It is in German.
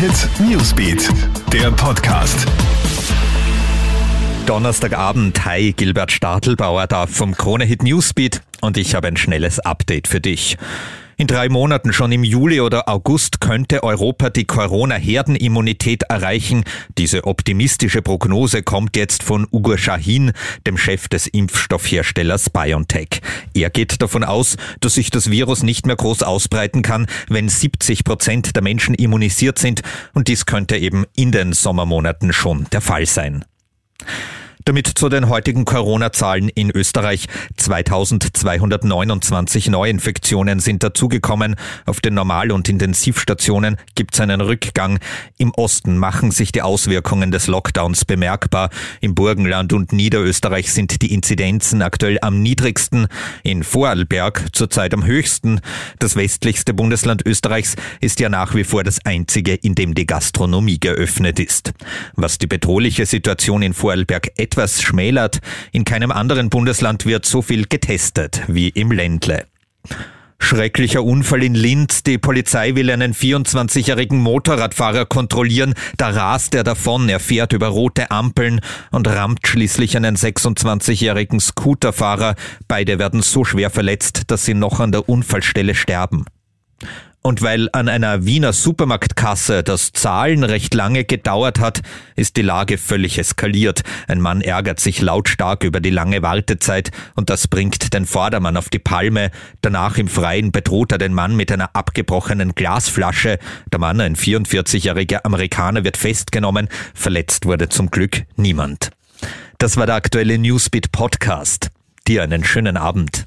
Hit Newsbeat, der Podcast. Donnerstagabend, hi, Gilbert Stadelbauer da vom Krone Hit Newsbeat und ich habe ein schnelles Update für dich. In drei Monaten, schon im Juli oder August, könnte Europa die Corona-Herdenimmunität erreichen. Diese optimistische Prognose kommt jetzt von Ugo Shahin, dem Chef des Impfstoffherstellers BioNTech. Er geht davon aus, dass sich das Virus nicht mehr groß ausbreiten kann, wenn 70 Prozent der Menschen immunisiert sind. Und dies könnte eben in den Sommermonaten schon der Fall sein. Damit zu den heutigen Corona-Zahlen in Österreich. 2229 Neuinfektionen sind dazugekommen. Auf den Normal- und Intensivstationen gibt es einen Rückgang. Im Osten machen sich die Auswirkungen des Lockdowns bemerkbar. Im Burgenland und Niederösterreich sind die Inzidenzen aktuell am niedrigsten. In Vorarlberg zurzeit am höchsten. Das westlichste Bundesland Österreichs ist ja nach wie vor das einzige, in dem die Gastronomie geöffnet ist. Was die bedrohliche Situation in Vorarlberg etwas schmälert. In keinem anderen Bundesland wird so viel getestet wie im Ländle. Schrecklicher Unfall in Linz. Die Polizei will einen 24-jährigen Motorradfahrer kontrollieren. Da rast er davon. Er fährt über rote Ampeln und rammt schließlich einen 26-jährigen Scooterfahrer. Beide werden so schwer verletzt, dass sie noch an der Unfallstelle sterben. Und weil an einer Wiener Supermarktkasse das Zahlen recht lange gedauert hat, ist die Lage völlig eskaliert. Ein Mann ärgert sich lautstark über die lange Wartezeit und das bringt den Vordermann auf die Palme. Danach im Freien bedroht er den Mann mit einer abgebrochenen Glasflasche. Der Mann, ein 44-jähriger Amerikaner, wird festgenommen. Verletzt wurde zum Glück niemand. Das war der aktuelle Newsbeat Podcast. Dir einen schönen Abend.